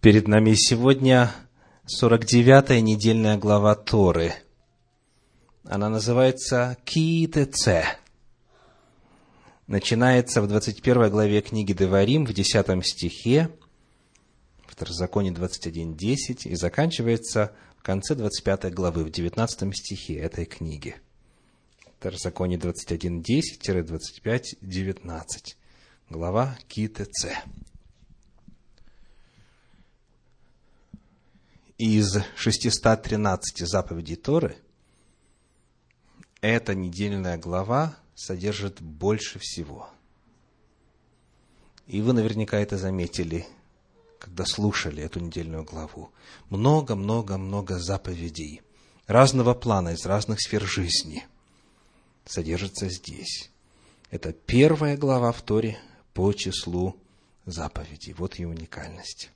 Перед нами сегодня 49-я недельная глава Торы. Она называется Киитеце. Начинается в 21 главе книги Деварим, в 10 стихе, Второзаконие 21.10, и заканчивается в конце 25 главы, в 19 стихе этой книги. Второзаконие 21.10-25.19. Глава Киитеце. Из 613 заповедей Торы, эта недельная глава содержит больше всего. И вы наверняка это заметили, когда слушали эту недельную главу. Много-много-много заповедей разного плана, из разных сфер жизни содержится здесь. Это первая глава в Торе по числу заповедей. Вот ее уникальность.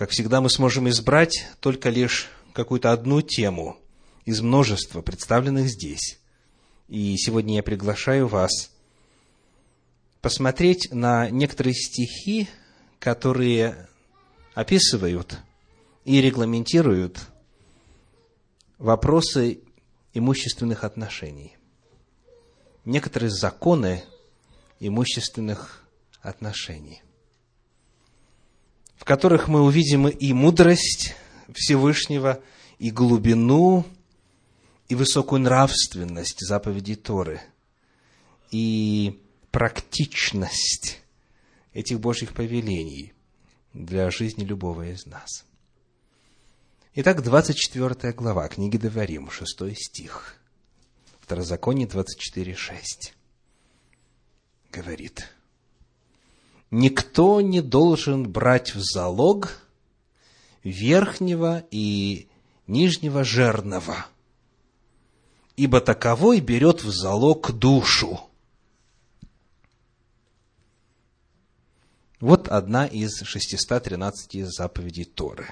Как всегда, мы сможем избрать только лишь какую-то одну тему из множества, представленных здесь. И сегодня я приглашаю вас посмотреть на некоторые стихи, которые описывают и регламентируют вопросы имущественных отношений. Некоторые законы имущественных отношений – в которых мы увидим и мудрость Всевышнего, и глубину, и высокую нравственность заповедей Торы, и практичность этих Божьих повелений для жизни любого из нас. Итак, 24 глава книги Деварим, 6 стих. Второзаконие 24.6 говорит – никто не должен брать в залог верхнего и нижнего жерного, ибо таковой берет в залог душу. Вот одна из 613 заповедей Торы.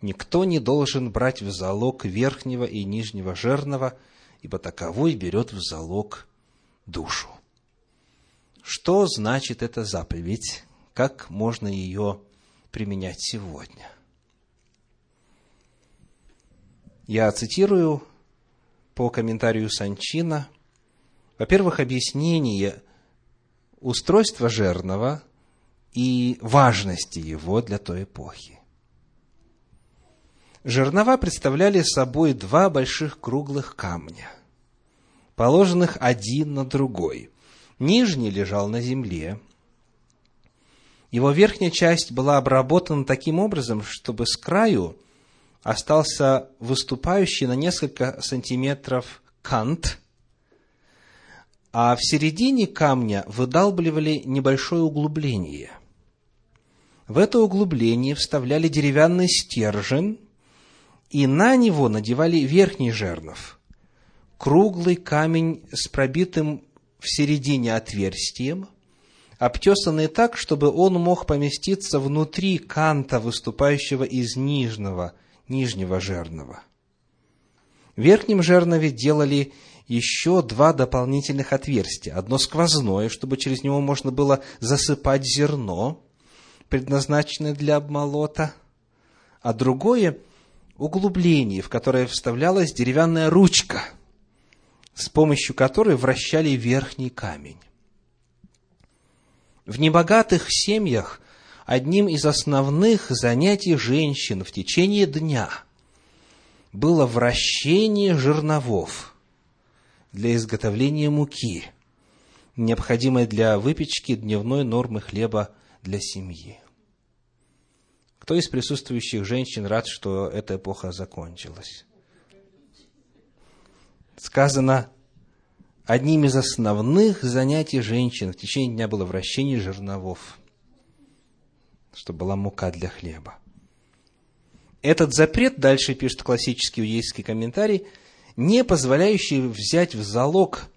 Никто не должен брать в залог верхнего и нижнего жерного, ибо таковой берет в залог душу. Что значит эта заповедь? Как можно ее применять сегодня? Я цитирую по комментарию Санчина. Во-первых, объяснение устройства жерного и важности его для той эпохи. Жернова представляли собой два больших круглых камня, положенных один на другой – Нижний лежал на земле. Его верхняя часть была обработана таким образом, чтобы с краю остался выступающий на несколько сантиметров кант, а в середине камня выдалбливали небольшое углубление. В это углубление вставляли деревянный стержень, и на него надевали верхний жернов. Круглый камень с пробитым в середине отверстием, обтесанный так, чтобы он мог поместиться внутри канта, выступающего из нижнего, нижнего жернова. В верхнем жернове делали еще два дополнительных отверстия. Одно сквозное, чтобы через него можно было засыпать зерно, предназначенное для обмолота, а другое – углубление, в которое вставлялась деревянная ручка – с помощью которой вращали верхний камень. В небогатых семьях одним из основных занятий женщин в течение дня было вращение жерновов для изготовления муки, необходимой для выпечки дневной нормы хлеба для семьи. Кто из присутствующих женщин рад, что эта эпоха закончилась? Сказано, одним из основных занятий женщин в течение дня было вращение жерновов, чтобы была мука для хлеба. Этот запрет, дальше пишет классический иудейский комментарий, не позволяющий взять в залог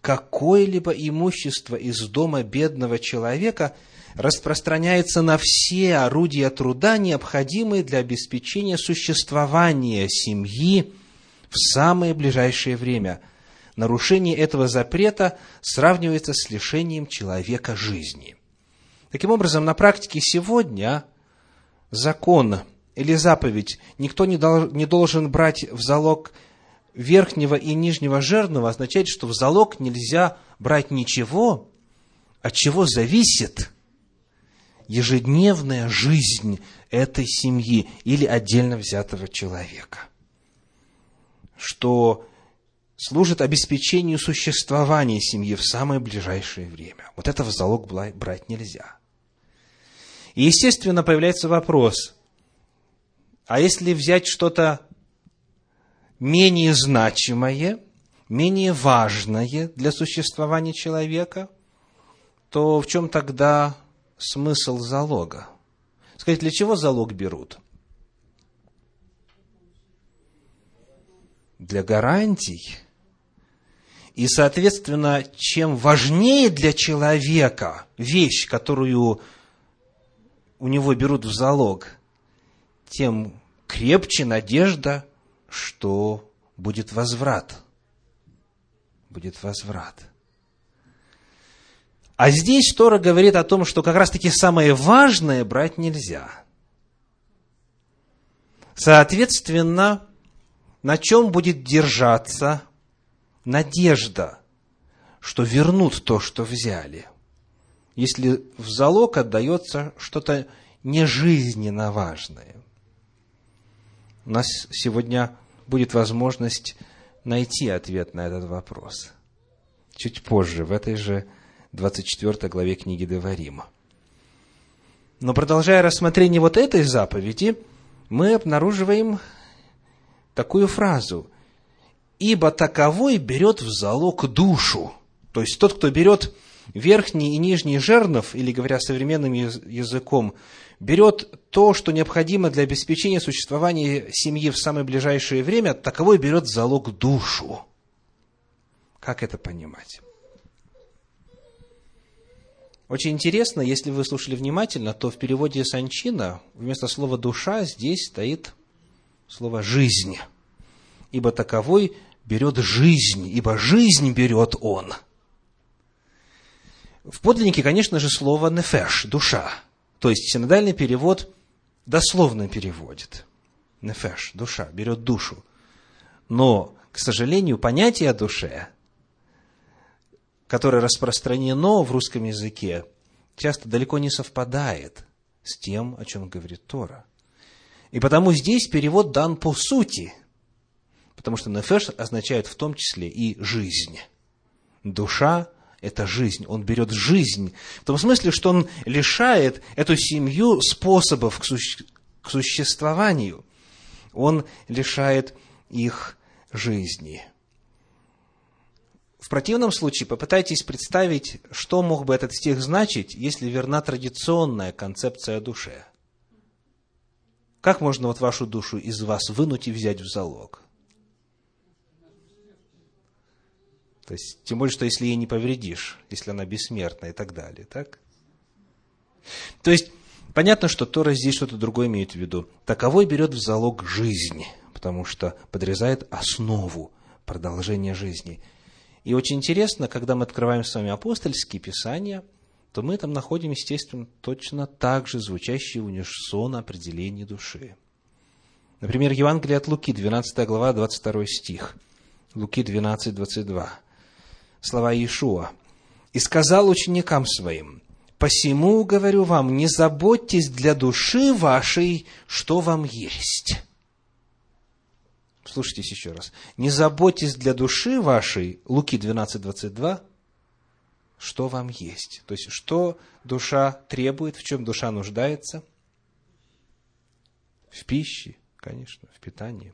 какое-либо имущество из дома бедного человека, распространяется на все орудия труда, необходимые для обеспечения существования семьи в самое ближайшее время. Нарушение этого запрета сравнивается с лишением человека жизни. Таким образом, на практике сегодня закон или заповедь никто не, дол- не должен брать в залог верхнего и нижнего жирного означает, что в залог нельзя брать ничего, от чего зависит ежедневная жизнь этой семьи или отдельно взятого человека. Что служит обеспечению существования семьи в самое ближайшее время. Вот это в залог брать нельзя. И, естественно, появляется вопрос, а если взять что-то менее значимое, менее важное для существования человека, то в чем тогда смысл залога? Сказать, для чего залог берут? Для гарантий. И, соответственно, чем важнее для человека вещь, которую у него берут в залог, тем крепче надежда, что будет возврат. Будет возврат. А здесь Тора говорит о том, что как раз-таки самое важное брать нельзя. Соответственно, на чем будет держаться надежда, что вернут то, что взяли, если в залог отдается что-то нежизненно важное. У нас сегодня будет возможность найти ответ на этот вопрос. Чуть позже, в этой же 24 главе книги Деварима. Но продолжая рассмотрение вот этой заповеди, мы обнаруживаем такую фразу. «Ибо таковой берет в залог душу». То есть тот, кто берет верхний и нижний жернов, или говоря современным языком, берет то, что необходимо для обеспечения существования семьи в самое ближайшее время, таковой берет в залог душу. Как это понимать? Очень интересно, если вы слушали внимательно, то в переводе Санчина вместо слова «душа» здесь стоит слово «жизнь». Ибо таковой берет жизнь, ибо жизнь берет он. В подлиннике, конечно же, слово «нефеш» – «душа». То есть синодальный перевод дословно переводит. Нефеш, душа, берет душу. Но, к сожалению, понятие о душе которое распространено в русском языке, часто далеко не совпадает с тем, о чем говорит Тора. И потому здесь перевод дан по сути, потому что нефеш означает в том числе и жизнь. Душа – это жизнь, он берет жизнь, в том смысле, что он лишает эту семью способов к, суще... к существованию, он лишает их жизни – в противном случае попытайтесь представить, что мог бы этот стих значить, если верна традиционная концепция о душе. Как можно вот вашу душу из вас вынуть и взять в залог? То есть, тем более, что если ей не повредишь, если она бессмертна и так далее, так? То есть, понятно, что Тора здесь что-то другое имеет в виду. Таковой берет в залог жизнь, потому что подрезает основу продолжения жизни – и очень интересно, когда мы открываем с вами апостольские писания, то мы там находим, естественно, точно так же звучащие унисон определение души. Например, Евангелие от Луки, 12 глава, 22 стих. Луки 12, 22. Слова Иешуа. «И сказал ученикам своим, «Посему, говорю вам, не заботьтесь для души вашей, что вам есть». Слушайтесь еще раз. Не заботьтесь для души вашей, Луки 12, 22, что вам есть. То есть, что душа требует, в чем душа нуждается? В пище, конечно, в питании.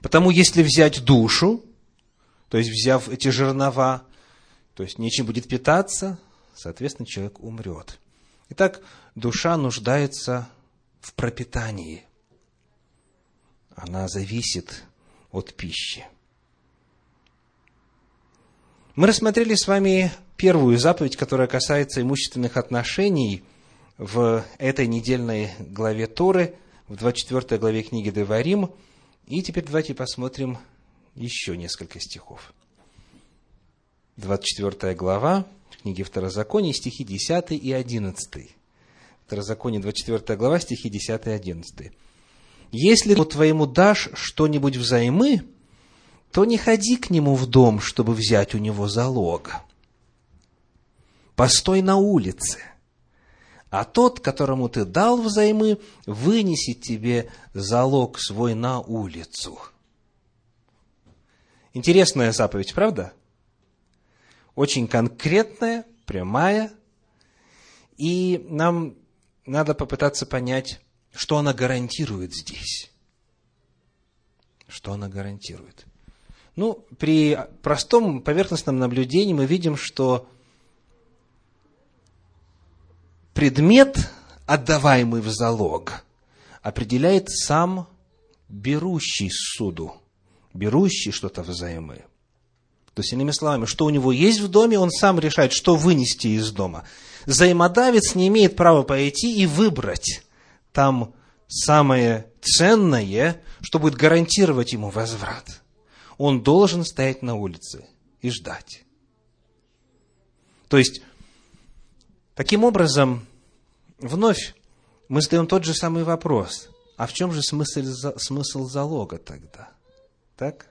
Потому если взять душу, то есть взяв эти жернова, то есть нечем будет питаться, соответственно, человек умрет. Итак, душа нуждается в пропитании – она зависит от пищи. Мы рассмотрели с вами первую заповедь, которая касается имущественных отношений в этой недельной главе Торы, в 24 главе книги Деварим. И теперь давайте посмотрим еще несколько стихов. 24 глава книги Второзакония, стихи 10 и 11. Второзаконие, 24 глава, стихи 10 и 11. «Если твоему дашь что-нибудь взаймы, то не ходи к нему в дом, чтобы взять у него залог. Постой на улице, а тот, которому ты дал взаймы, вынесет тебе залог свой на улицу». Интересная заповедь, правда? Очень конкретная, прямая, и нам надо попытаться понять, что она гарантирует здесь. Что она гарантирует? Ну, при простом поверхностном наблюдении мы видим, что предмет, отдаваемый в залог, определяет сам берущий суду, берущий что-то взаймы. То есть, иными словами, что у него есть в доме, он сам решает, что вынести из дома. Взаимодавец не имеет права пойти и выбрать там самое ценное, что будет гарантировать ему возврат. Он должен стоять на улице и ждать. То есть, таким образом, вновь мы задаем тот же самый вопрос. А в чем же смысл, смысл залога тогда? Так?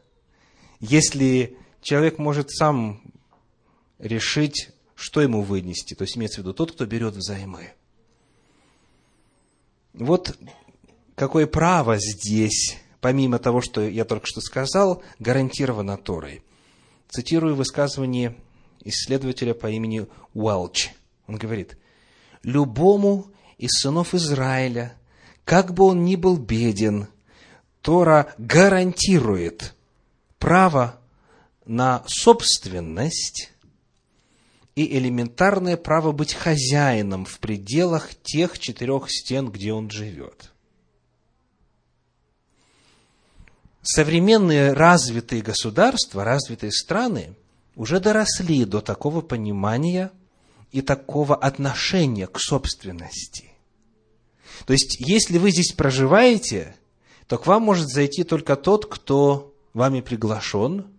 Если человек может сам решить, что ему вынести. То есть имеется в виду тот, кто берет взаймы. Вот какое право здесь, помимо того, что я только что сказал, гарантировано Торой. Цитирую высказывание исследователя по имени Уэлч. Он говорит, «Любому из сынов Израиля, как бы он ни был беден, Тора гарантирует право на собственность и элементарное право быть хозяином в пределах тех четырех стен, где он живет. Современные развитые государства, развитые страны уже доросли до такого понимания и такого отношения к собственности. То есть, если вы здесь проживаете, то к вам может зайти только тот, кто вами приглашен –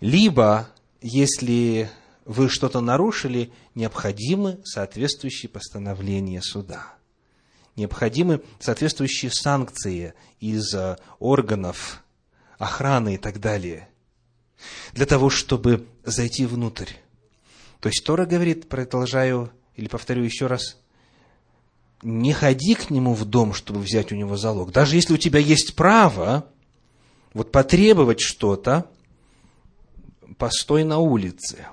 либо, если вы что-то нарушили, необходимы соответствующие постановления суда. Необходимы соответствующие санкции из э, органов охраны и так далее. Для того, чтобы зайти внутрь. То есть Тора говорит, продолжаю или повторю еще раз, не ходи к нему в дом, чтобы взять у него залог. Даже если у тебя есть право вот потребовать что-то, постой на улице,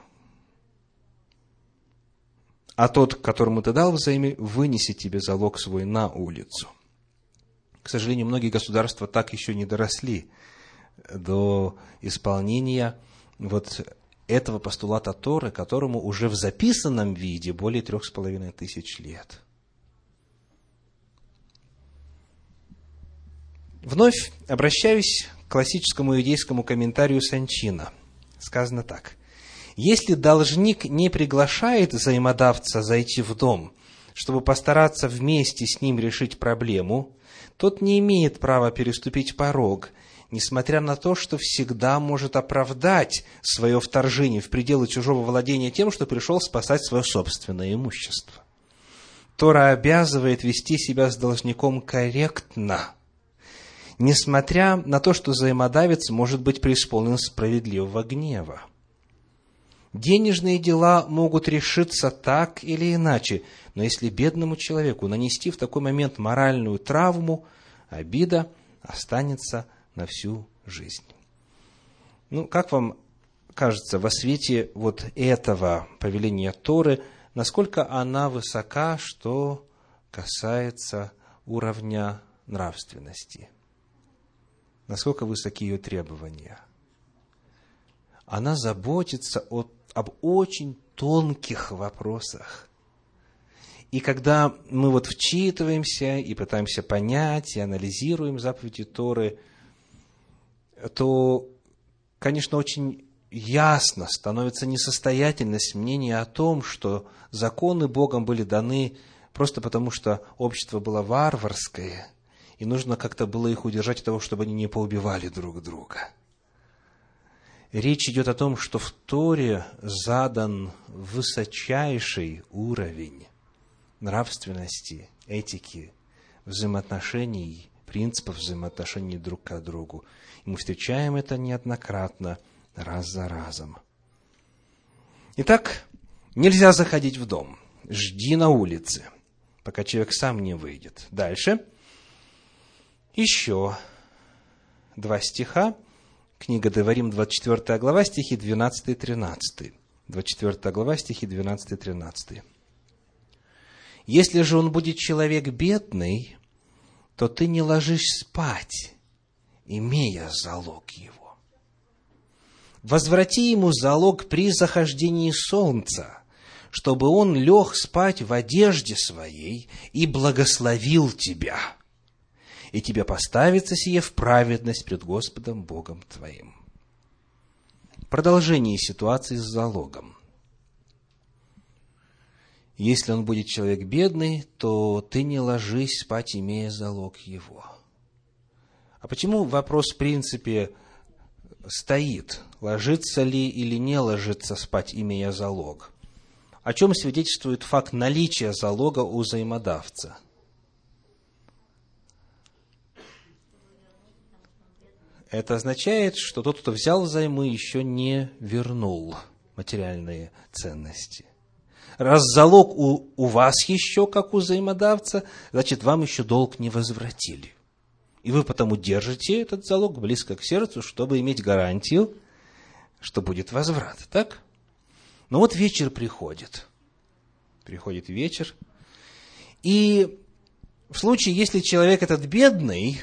а тот, которому ты дал взаймы, вынесет тебе залог свой на улицу. К сожалению, многие государства так еще не доросли до исполнения вот этого постулата Торы, которому уже в записанном виде более трех с половиной тысяч лет. Вновь обращаюсь к классическому иудейскому комментарию Санчина – сказано так. Если должник не приглашает взаимодавца зайти в дом, чтобы постараться вместе с ним решить проблему, тот не имеет права переступить порог, несмотря на то, что всегда может оправдать свое вторжение в пределы чужого владения тем, что пришел спасать свое собственное имущество. Тора обязывает вести себя с должником корректно – несмотря на то, что взаимодавец может быть преисполнен справедливого гнева. Денежные дела могут решиться так или иначе, но если бедному человеку нанести в такой момент моральную травму, обида останется на всю жизнь. Ну, как вам кажется, во свете вот этого повеления Торы, насколько она высока, что касается уровня нравственности? насколько высоки ее требования. Она заботится о, об очень тонких вопросах. И когда мы вот вчитываемся и пытаемся понять, и анализируем заповеди Торы, то, конечно, очень ясно становится несостоятельность мнения о том, что законы Богом были даны просто потому, что общество было варварское – и нужно как-то было их удержать от того, чтобы они не поубивали друг друга. Речь идет о том, что в Торе задан высочайший уровень нравственности, этики, взаимоотношений, принципов взаимоотношений друг к другу. И мы встречаем это неоднократно, раз за разом. Итак, нельзя заходить в дом. Жди на улице, пока человек сам не выйдет. Дальше. Еще два стиха. Книга Деварим, 24 глава, стихи 12 и 13. 24 глава, стихи 12 и 13. Если же он будет человек бедный, то ты не ложишь спать, имея залог его. Возврати ему залог при захождении солнца, чтобы он лег спать в одежде своей и благословил тебя. И тебе поставится сие в праведность пред Господом Богом твоим. Продолжение ситуации с залогом. Если он будет человек бедный, то ты не ложись спать, имея залог его. А почему вопрос, в принципе, стоит, ложится ли или не ложится спать, имея залог? О чем свидетельствует факт наличия залога у взаимодавца? Это означает, что тот, кто взял взаймы, еще не вернул материальные ценности. Раз залог у, у вас еще, как у взаимодавца, значит, вам еще долг не возвратили. И вы потому держите этот залог близко к сердцу, чтобы иметь гарантию, что будет возврат. Так? Но вот вечер приходит. Приходит вечер. И в случае, если человек этот бедный,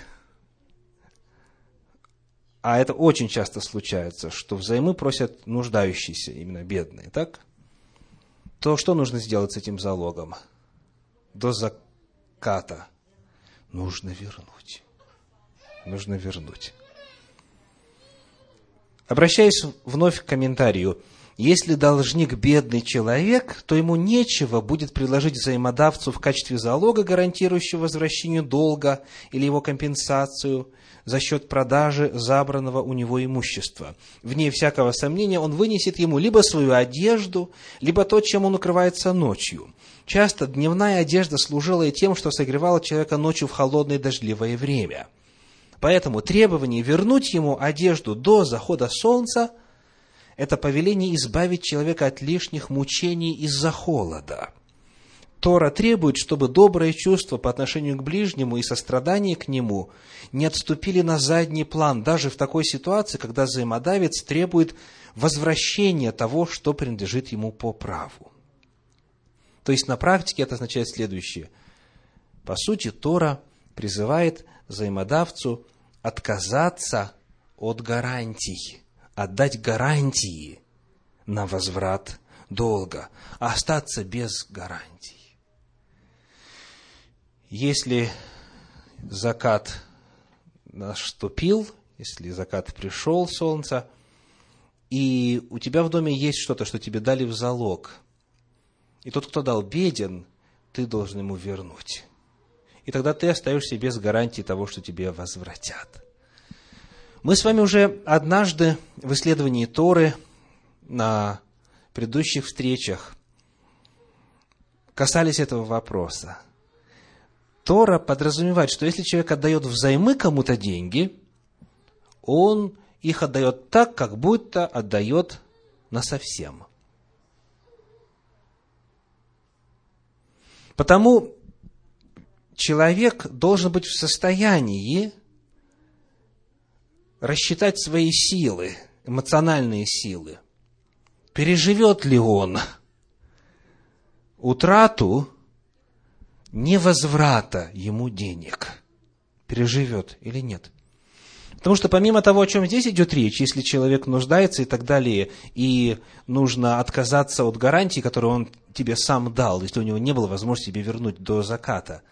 а это очень часто случается, что взаймы просят нуждающиеся, именно бедные, так? то что нужно сделать с этим залогом? До заката нужно вернуть. Нужно вернуть. Обращаясь вновь к комментарию, если должник бедный человек, то ему нечего будет предложить взаимодавцу в качестве залога, гарантирующего возвращение долга или его компенсацию за счет продажи забранного у него имущества. Вне всякого сомнения, он вынесет ему либо свою одежду, либо то, чем он укрывается ночью. Часто дневная одежда служила и тем, что согревала человека ночью в холодное дождливое время. Поэтому требование вернуть ему одежду до захода солнца – это повеление избавить человека от лишних мучений из-за холода – Тора требует, чтобы добрые чувства по отношению к ближнему и сострадание к нему не отступили на задний план, даже в такой ситуации, когда взаимодавец требует возвращения того, что принадлежит ему по праву. То есть на практике это означает следующее. По сути, Тора призывает взаимодавцу отказаться от гарантий, отдать гарантии на возврат долга, а остаться без гарантий. Если закат наступил, если закат пришел, солнце, и у тебя в доме есть что-то, что тебе дали в залог, и тот, кто дал, беден, ты должен ему вернуть. И тогда ты остаешься без гарантии того, что тебе возвратят. Мы с вами уже однажды в исследовании Торы на предыдущих встречах касались этого вопроса. Тора подразумевает, что если человек отдает взаймы кому-то деньги, он их отдает так, как будто отдает на совсем. Потому человек должен быть в состоянии рассчитать свои силы, эмоциональные силы. Переживет ли он утрату невозврата ему денег. Переживет или нет. Потому что помимо того, о чем здесь идет речь, если человек нуждается и так далее, и нужно отказаться от гарантии, которую он тебе сам дал, если у него не было возможности тебе вернуть до заката.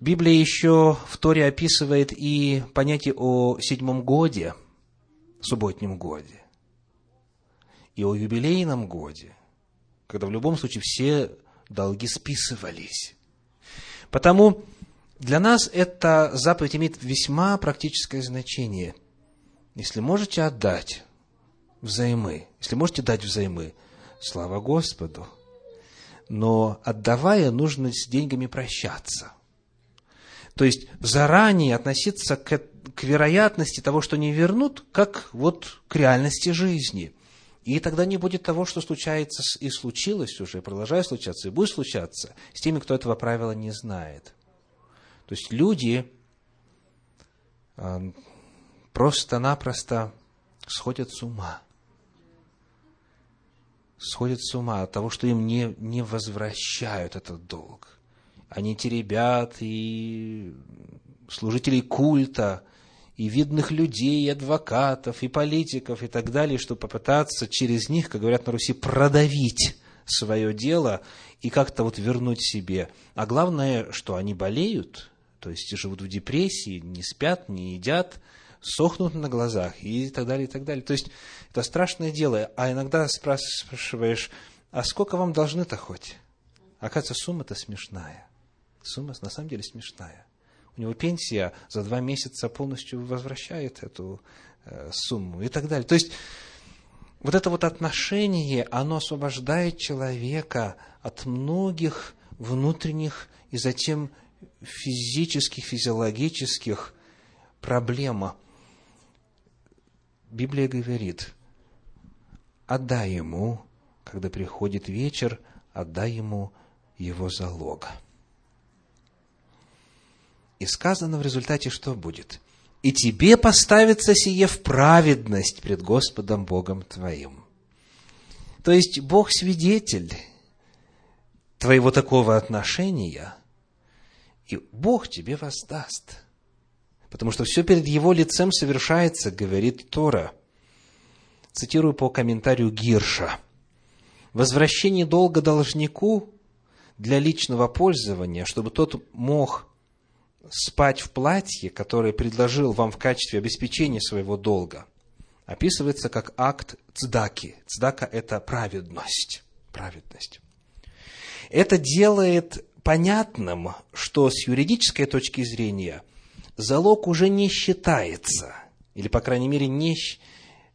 Библия еще в Торе описывает и понятие о седьмом годе, субботнем годе, и о юбилейном годе, когда в любом случае все долги списывались. Потому для нас эта заповедь имеет весьма практическое значение. Если можете отдать взаймы, если можете дать взаймы, слава Господу. Но отдавая, нужно с деньгами прощаться. То есть заранее относиться к, к вероятности того, что не вернут, как вот к реальности жизни. И тогда не будет того, что случается и случилось уже, продолжает случаться, и будет случаться с теми, кто этого правила не знает. То есть люди а, просто-напросто сходят с ума. Сходят с ума от того, что им не, не возвращают этот долг. Они теребят и служителей культа, и видных людей, и адвокатов, и политиков, и так далее, чтобы попытаться через них, как говорят на Руси, продавить свое дело и как-то вот вернуть себе. А главное, что они болеют, то есть живут в депрессии, не спят, не едят, сохнут на глазах и так далее, и так далее. То есть это страшное дело. А иногда спрашиваешь, а сколько вам должны-то хоть? Оказывается, сумма-то смешная. Сумма на самом деле смешная. У него пенсия за два месяца полностью возвращает эту э, сумму и так далее. То есть, вот это вот отношение, оно освобождает человека от многих внутренних и затем физических, физиологических проблем. Библия говорит, отдай ему, когда приходит вечер, отдай ему его залога. И сказано в результате, что будет? И тебе поставится сие в праведность пред Господом Богом твоим. То есть Бог свидетель твоего такого отношения, и Бог тебе воздаст. Потому что все перед Его лицем совершается, говорит Тора. Цитирую по комментарию Гирша. Возвращение долга должнику для личного пользования, чтобы тот мог спать в платье, которое предложил вам в качестве обеспечения своего долга, описывается как акт цдаки. Цдака – это праведность. Праведность. Это делает понятным, что с юридической точки зрения залог уже не считается, или, по крайней мере, не,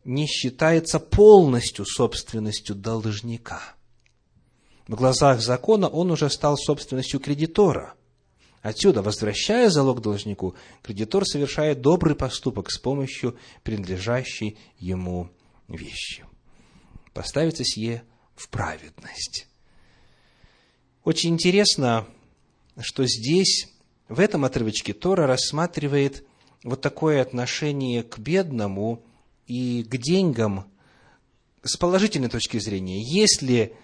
не считается полностью собственностью должника. В глазах закона он уже стал собственностью кредитора – Отсюда, возвращая залог должнику, кредитор совершает добрый поступок с помощью принадлежащей ему вещи. Поставится сие в праведность. Очень интересно, что здесь, в этом отрывочке, Тора рассматривает вот такое отношение к бедному и к деньгам с положительной точки зрения. Если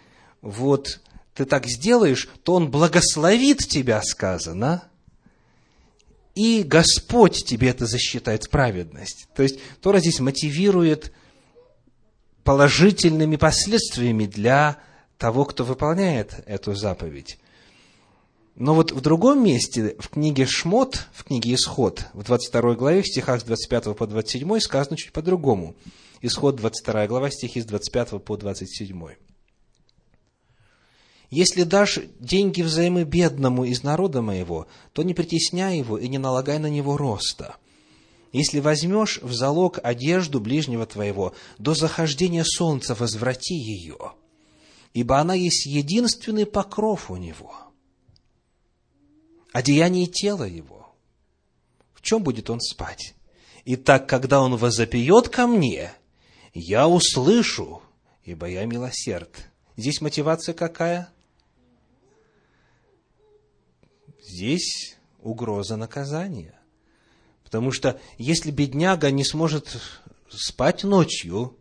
вот ты так сделаешь, то Он благословит тебя, сказано, и Господь тебе это засчитает праведность. То есть Тора здесь мотивирует положительными последствиями для того, кто выполняет эту заповедь. Но вот в другом месте, в книге Шмот, в книге Исход, в 22 главе, в стихах с 25 по 27, сказано чуть по-другому. Исход, 22 глава, стихи с 25 по 27. Если дашь деньги взаймы бедному из народа моего, то не притесняй его и не налагай на него роста. Если возьмешь в залог одежду ближнего твоего, до захождения солнца возврати ее, ибо она есть единственный покров у него, одеяние тела его. В чем будет он спать? И так, когда он возопьет ко мне, я услышу, ибо я милосерд. Здесь мотивация какая? Здесь угроза наказания. Потому что если бедняга не сможет спать ночью,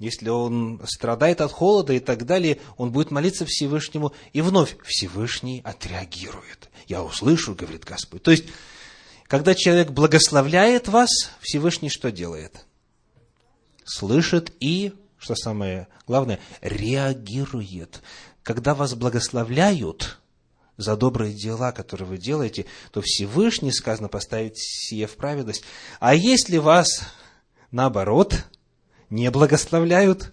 если он страдает от холода и так далее, он будет молиться Всевышнему, и вновь Всевышний отреагирует. Я услышу, говорит Господь. То есть, когда человек благословляет вас, Всевышний что делает? Слышит и, что самое главное, реагирует. Когда вас благословляют, за добрые дела, которые вы делаете, то Всевышний, сказано, поставит сие в праведность. А если вас, наоборот, не благословляют,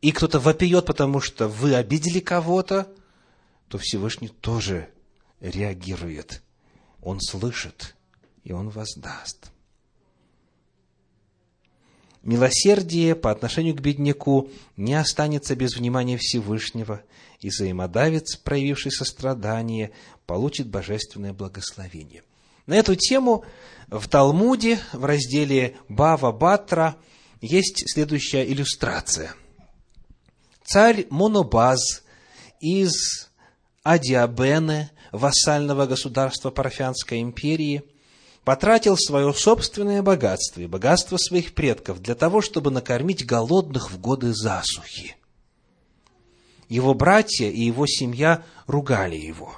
и кто-то вопиет, потому что вы обидели кого-то, то Всевышний тоже реагирует. Он слышит, и он воздаст. Милосердие по отношению к бедняку не останется без внимания Всевышнего, и взаимодавец, проявивший сострадание, получит божественное благословение. На эту тему в Талмуде, в разделе Бава Батра, есть следующая иллюстрация. Царь Монобаз из Адиабене, вассального государства Парфянской империи, потратил свое собственное богатство и богатство своих предков для того, чтобы накормить голодных в годы засухи. Его братья и его семья ругали его.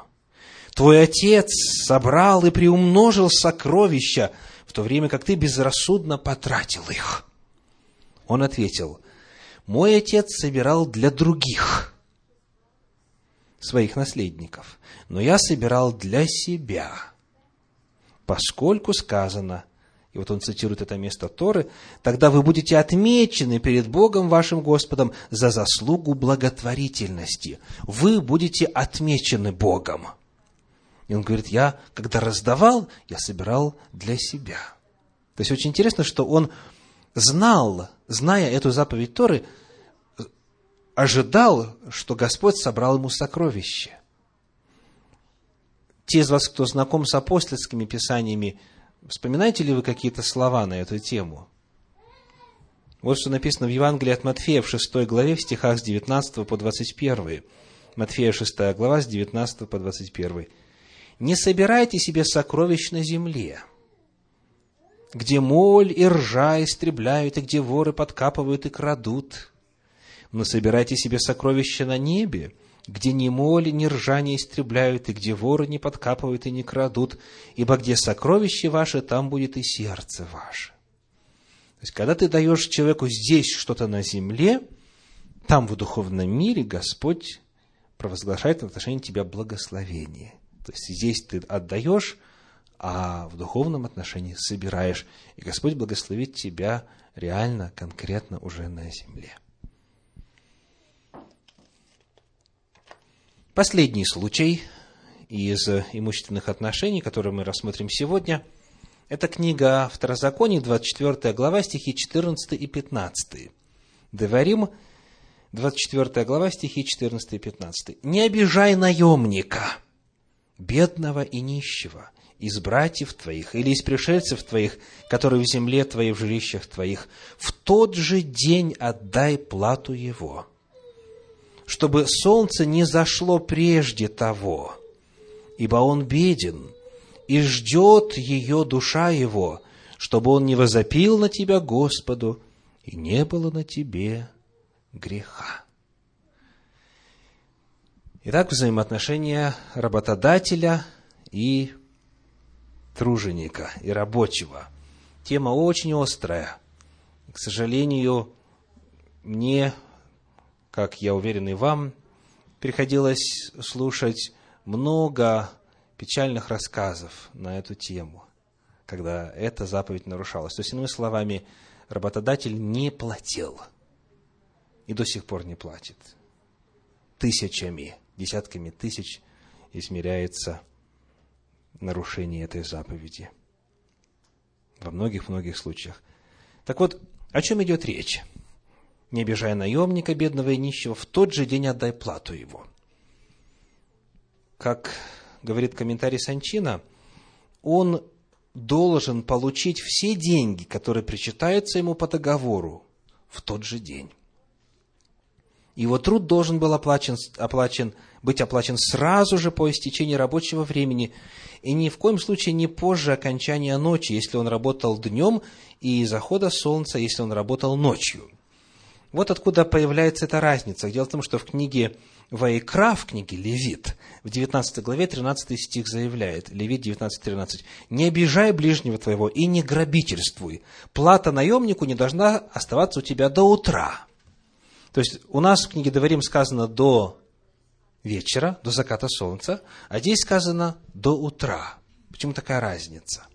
Твой отец собрал и приумножил сокровища, в то время как ты безрассудно потратил их. Он ответил, мой отец собирал для других своих наследников, но я собирал для себя, поскольку сказано, и вот он цитирует это место Торы, тогда вы будете отмечены перед Богом вашим Господом за заслугу благотворительности. Вы будете отмечены Богом. И он говорит, я, когда раздавал, я собирал для себя. То есть очень интересно, что он знал, зная эту заповедь Торы, ожидал, что Господь собрал ему сокровище. Те из вас, кто знаком с апостольскими писаниями, вспоминаете ли вы какие-то слова на эту тему? Вот что написано в Евангелии от Матфея в 6 главе, в стихах с 19 по 21. Матфея 6 глава, с 19 по 21. «Не собирайте себе сокровищ на земле, где моль и ржа истребляют, и где воры подкапывают и крадут, но собирайте себе сокровища на небе, где ни моли, ни ржа не истребляют, и где воры не подкапывают и не крадут, ибо где сокровище ваше, там будет и сердце ваше. То есть, когда ты даешь человеку здесь что-то на земле, там в духовном мире Господь провозглашает в отношении тебя благословение. То есть, здесь ты отдаешь, а в духовном отношении собираешь. И Господь благословит тебя реально, конкретно уже на земле. Последний случай из имущественных отношений, который мы рассмотрим сегодня, это книга Второзаконий, 24 глава, стихи 14 и 15. Деварим, 24 глава, стихи 14 и 15. «Не обижай наемника, бедного и нищего, из братьев твоих или из пришельцев твоих, которые в земле твоей, в жилищах твоих, в тот же день отдай плату его» чтобы солнце не зашло прежде того, ибо он беден, и ждет ее душа его, чтобы он не возопил на тебя Господу, и не было на тебе греха. Итак, взаимоотношения работодателя и труженика, и рабочего. Тема очень острая. К сожалению, мне как я уверен и вам, приходилось слушать много печальных рассказов на эту тему, когда эта заповедь нарушалась. То есть, иными словами, работодатель не платил и до сих пор не платит. Тысячами, десятками тысяч измеряется нарушение этой заповеди. Во многих-многих случаях. Так вот, о чем идет речь? Не обижая наемника, бедного и нищего, в тот же день отдай плату его. Как говорит комментарий Санчина, он должен получить все деньги, которые причитаются ему по договору, в тот же день. Его труд должен был оплачен, оплачен, быть оплачен сразу же по истечении рабочего времени, и ни в коем случае не позже окончания ночи, если он работал днем, и захода солнца, если он работал ночью – вот откуда появляется эта разница. Дело в том, что в книге Ваикра, в книге Левит, в 19 главе 13 стих заявляет, Левит 19.13, «Не обижай ближнего твоего и не грабительствуй. Плата наемнику не должна оставаться у тебя до утра». То есть, у нас в книге Говорим сказано «до вечера», до заката солнца, а здесь сказано «до утра». Почему такая разница?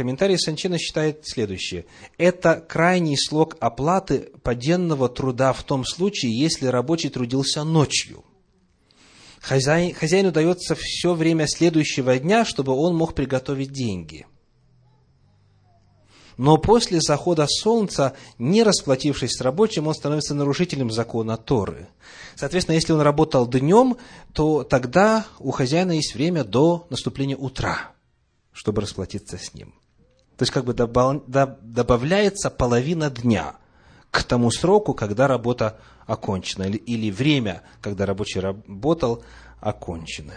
Комментарий Санчина считает следующее. Это крайний слог оплаты поденного труда в том случае, если рабочий трудился ночью. Хозяин, хозяину дается все время следующего дня, чтобы он мог приготовить деньги. Но после захода солнца, не расплатившись с рабочим, он становится нарушителем закона Торы. Соответственно, если он работал днем, то тогда у хозяина есть время до наступления утра, чтобы расплатиться с ним. То есть, как бы добавляется половина дня к тому сроку, когда работа окончена, или, или время, когда рабочий работал, окончено.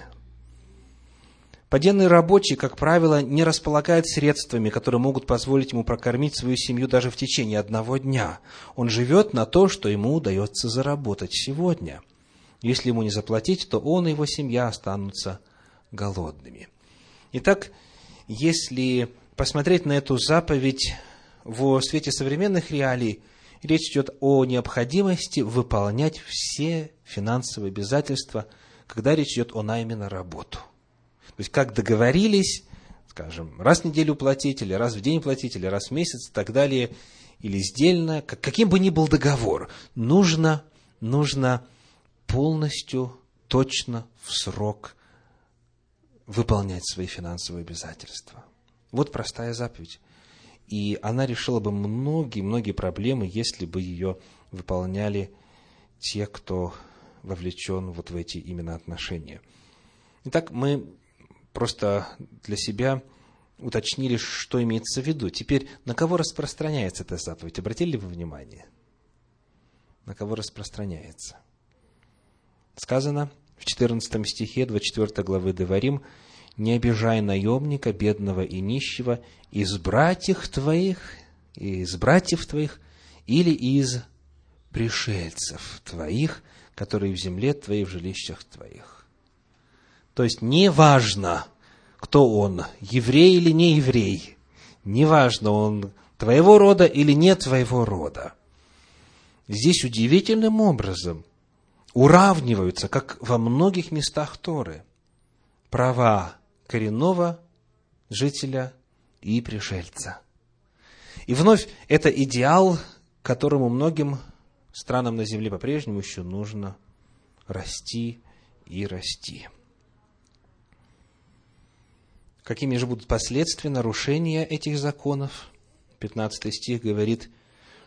Поденный рабочий, как правило, не располагает средствами, которые могут позволить ему прокормить свою семью даже в течение одного дня. Он живет на то, что ему удается заработать сегодня. Если ему не заплатить, то он и его семья останутся голодными. Итак, если посмотреть на эту заповедь в свете современных реалий, речь идет о необходимости выполнять все финансовые обязательства, когда речь идет о найме на работу. То есть, как договорились, скажем, раз в неделю платить, или раз в день платить, или раз в месяц и так далее, или сдельно, каким бы ни был договор, нужно, нужно полностью, точно, в срок выполнять свои финансовые обязательства. Вот простая заповедь. И она решила бы многие-многие проблемы, если бы ее выполняли те, кто вовлечен вот в эти именно отношения. Итак, мы просто для себя уточнили, что имеется в виду. Теперь, на кого распространяется эта заповедь? Обратили ли вы внимание? На кого распространяется? Сказано в 14 стихе 24 главы Деварим, «Не обижай наемника, бедного и нищего, из братьев твоих, из братьев твоих или из пришельцев твоих, которые в земле твоей, в жилищах твоих». То есть, неважно, кто он, еврей или не еврей, неважно, он твоего рода или не твоего рода. Здесь удивительным образом уравниваются, как во многих местах Торы, права коренного жителя и пришельца. И вновь это идеал, которому многим странам на земле по-прежнему еще нужно расти и расти. Какими же будут последствия нарушения этих законов? 15 стих говорит,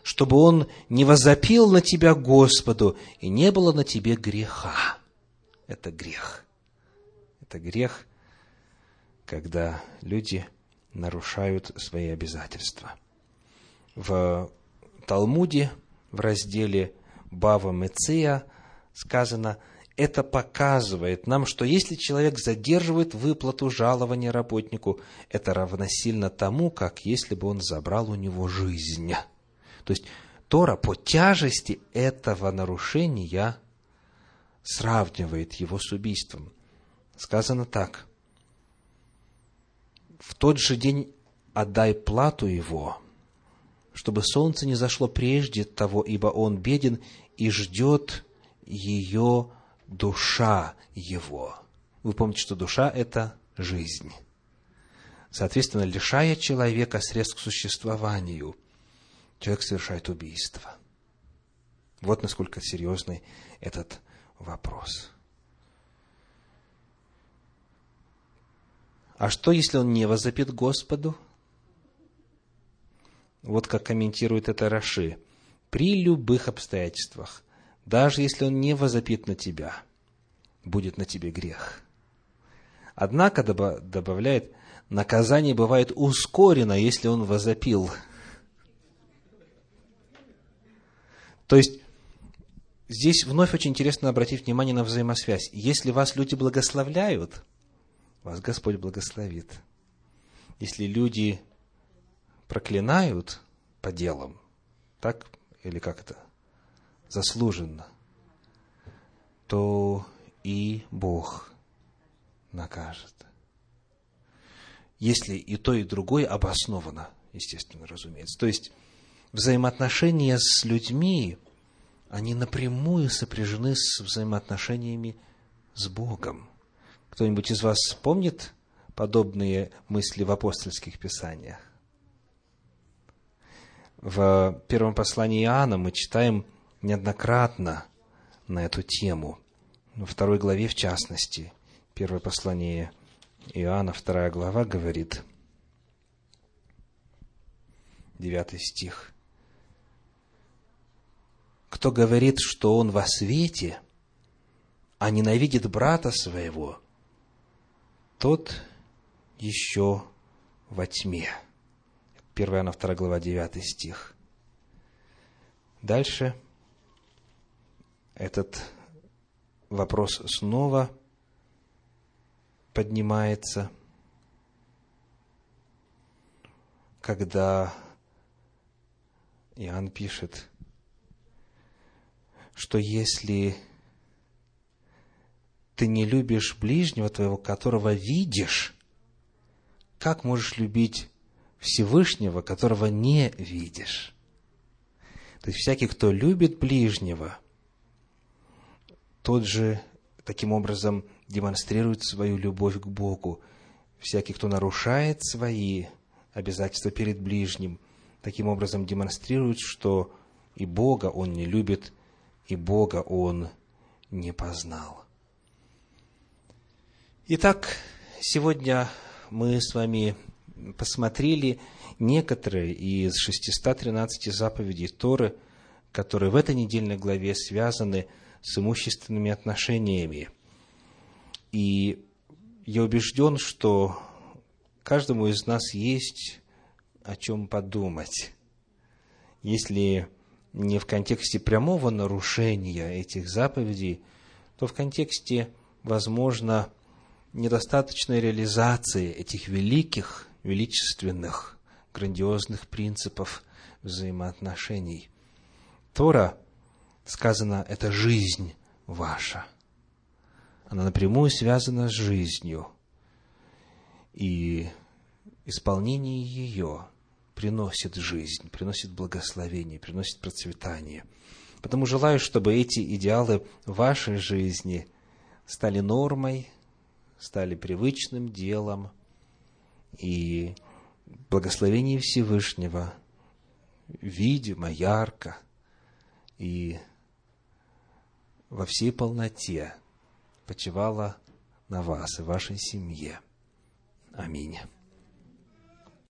чтобы он не возопил на тебя Господу, и не было на тебе греха. Это грех. Это грех, когда люди нарушают свои обязательства. В Талмуде, в разделе Бава Меция сказано – это показывает нам, что если человек задерживает выплату жалования работнику, это равносильно тому, как если бы он забрал у него жизнь. То есть Тора по тяжести этого нарушения сравнивает его с убийством. Сказано так. В тот же день отдай плату его, чтобы солнце не зашло прежде того, ибо он беден и ждет ее душа его. Вы помните, что душа – это жизнь. Соответственно, лишая человека средств к существованию, человек совершает убийство. Вот насколько серьезный этот вопрос. А что, если он не возопит Господу? Вот как комментирует это Раши. При любых обстоятельствах даже если он не возопит на тебя, будет на тебе грех. Однако, добавляет, наказание бывает ускорено, если он возопил. То есть, здесь вновь очень интересно обратить внимание на взаимосвязь. Если вас люди благословляют, вас Господь благословит. Если люди проклинают по делам, так или как это? заслуженно, то и Бог накажет. Если и то, и другое обосновано, естественно, разумеется. То есть, взаимоотношения с людьми, они напрямую сопряжены с взаимоотношениями с Богом. Кто-нибудь из вас помнит подобные мысли в апостольских писаниях? В первом послании Иоанна мы читаем – неоднократно на эту тему. Во второй главе, в частности, первое послание Иоанна, вторая глава, говорит, 9 стих. Кто говорит, что он во свете, а ненавидит брата своего, тот еще во тьме. 1 Иоанна 2 глава 9 стих. Дальше этот вопрос снова поднимается, когда Иоанн пишет, что если ты не любишь ближнего твоего, которого видишь, как можешь любить Всевышнего, которого не видишь? То есть всякий, кто любит ближнего, тот же таким образом демонстрирует свою любовь к Богу. Всякий, кто нарушает свои обязательства перед ближним, таким образом демонстрирует, что и Бога он не любит, и Бога он не познал. Итак, сегодня мы с вами посмотрели некоторые из 613 заповедей Торы, которые в этой недельной главе связаны с имущественными отношениями. И я убежден, что каждому из нас есть о чем подумать. Если не в контексте прямого нарушения этих заповедей, то в контексте, возможно, недостаточной реализации этих великих, величественных, грандиозных принципов взаимоотношений. Тора, сказано, это жизнь ваша. Она напрямую связана с жизнью. И исполнение ее приносит жизнь, приносит благословение, приносит процветание. Потому желаю, чтобы эти идеалы вашей жизни стали нормой, стали привычным делом, и благословение Всевышнего видимо, ярко и во всей полноте почивало на вас и вашей семье. Аминь.